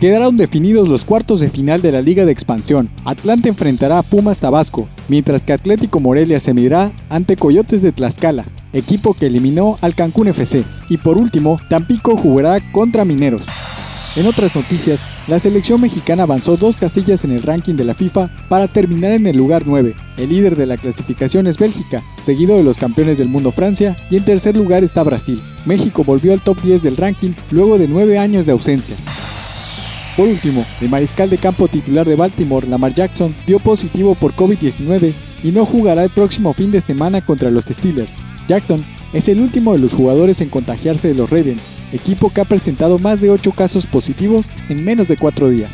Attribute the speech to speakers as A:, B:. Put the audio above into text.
A: Quedaron definidos los cuartos de final de la Liga de Expansión. Atlante enfrentará a Pumas Tabasco, mientras que Atlético Morelia se medirá ante Coyotes de Tlaxcala, equipo que eliminó al Cancún FC. Y por último, Tampico jugará contra Mineros. En otras noticias, la selección mexicana avanzó dos castillas en el ranking de la FIFA para terminar en el lugar 9. El líder de la clasificación es Bélgica, seguido de los campeones del mundo Francia, y en tercer lugar está Brasil. México volvió al top 10 del ranking luego de nueve años de ausencia. Por último, el mariscal de campo titular de Baltimore, Lamar Jackson, dio positivo por COVID-19 y no jugará el próximo fin de semana contra los Steelers. Jackson es el último de los jugadores en contagiarse de los Ravens, equipo que ha presentado más de 8 casos positivos en menos de 4 días.